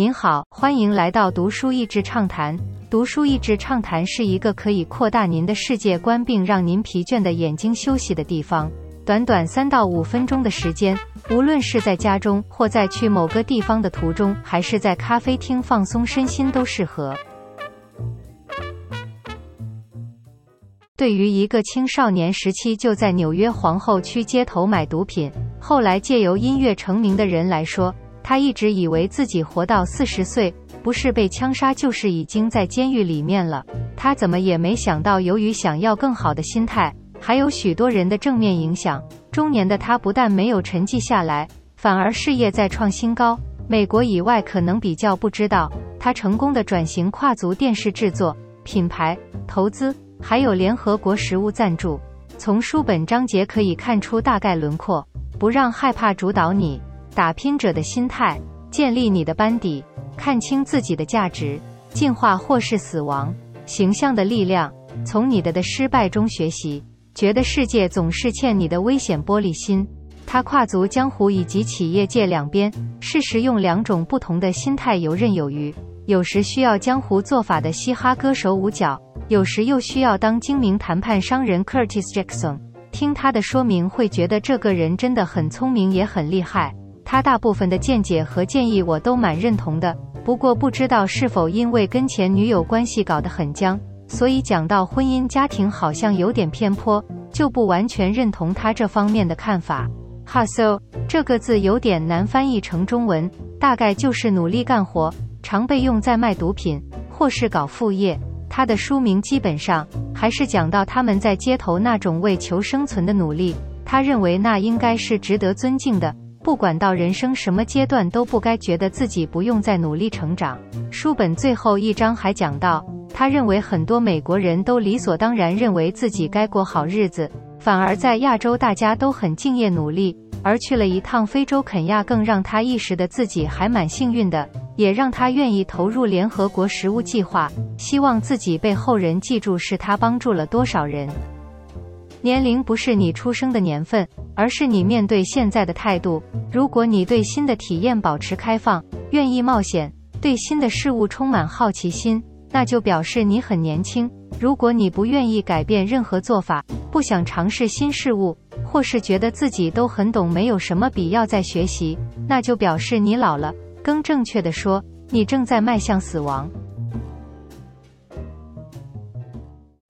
您好，欢迎来到读书益智畅谈。读书益智畅谈是一个可以扩大您的世界观并让您疲倦的眼睛休息的地方。短短三到五分钟的时间，无论是在家中或在去某个地方的途中，还是在咖啡厅放松身心都适合。对于一个青少年时期就在纽约皇后区街头买毒品，后来借由音乐成名的人来说，他一直以为自己活到四十岁，不是被枪杀，就是已经在监狱里面了。他怎么也没想到，由于想要更好的心态，还有许多人的正面影响，中年的他不但没有沉寂下来，反而事业再创新高。美国以外可能比较不知道，他成功的转型跨足电视制作、品牌投资，还有联合国食物赞助。从书本章节可以看出大概轮廓，不让害怕主导你。打拼者的心态，建立你的班底，看清自己的价值，进化或是死亡，形象的力量，从你的的失败中学习。觉得世界总是欠你的危险玻璃心。他跨足江湖以及企业界两边，适时用两种不同的心态游刃有余。有时需要江湖做法的嘻哈歌手五角，有时又需要当精明谈判商人 Curtis Jackson。听他的说明，会觉得这个人真的很聪明，也很厉害。他大部分的见解和建议我都蛮认同的，不过不知道是否因为跟前女友关系搞得很僵，所以讲到婚姻家庭好像有点偏颇，就不完全认同他这方面的看法。Hustle 这个字有点难翻译成中文，大概就是努力干活，常被用在卖毒品或是搞副业。他的书名基本上还是讲到他们在街头那种为求生存的努力，他认为那应该是值得尊敬的。不管到人生什么阶段，都不该觉得自己不用再努力成长。书本最后一章还讲到，他认为很多美国人都理所当然认为自己该过好日子，反而在亚洲大家都很敬业努力，而去了一趟非洲肯亚，更让他意识的自己还蛮幸运的，也让他愿意投入联合国食物计划，希望自己被后人记住是他帮助了多少人。年龄不是你出生的年份，而是你面对现在的态度。如果你对新的体验保持开放，愿意冒险，对新的事物充满好奇心，那就表示你很年轻。如果你不愿意改变任何做法，不想尝试新事物，或是觉得自己都很懂，没有什么必要再学习，那就表示你老了。更正确的说，你正在迈向死亡。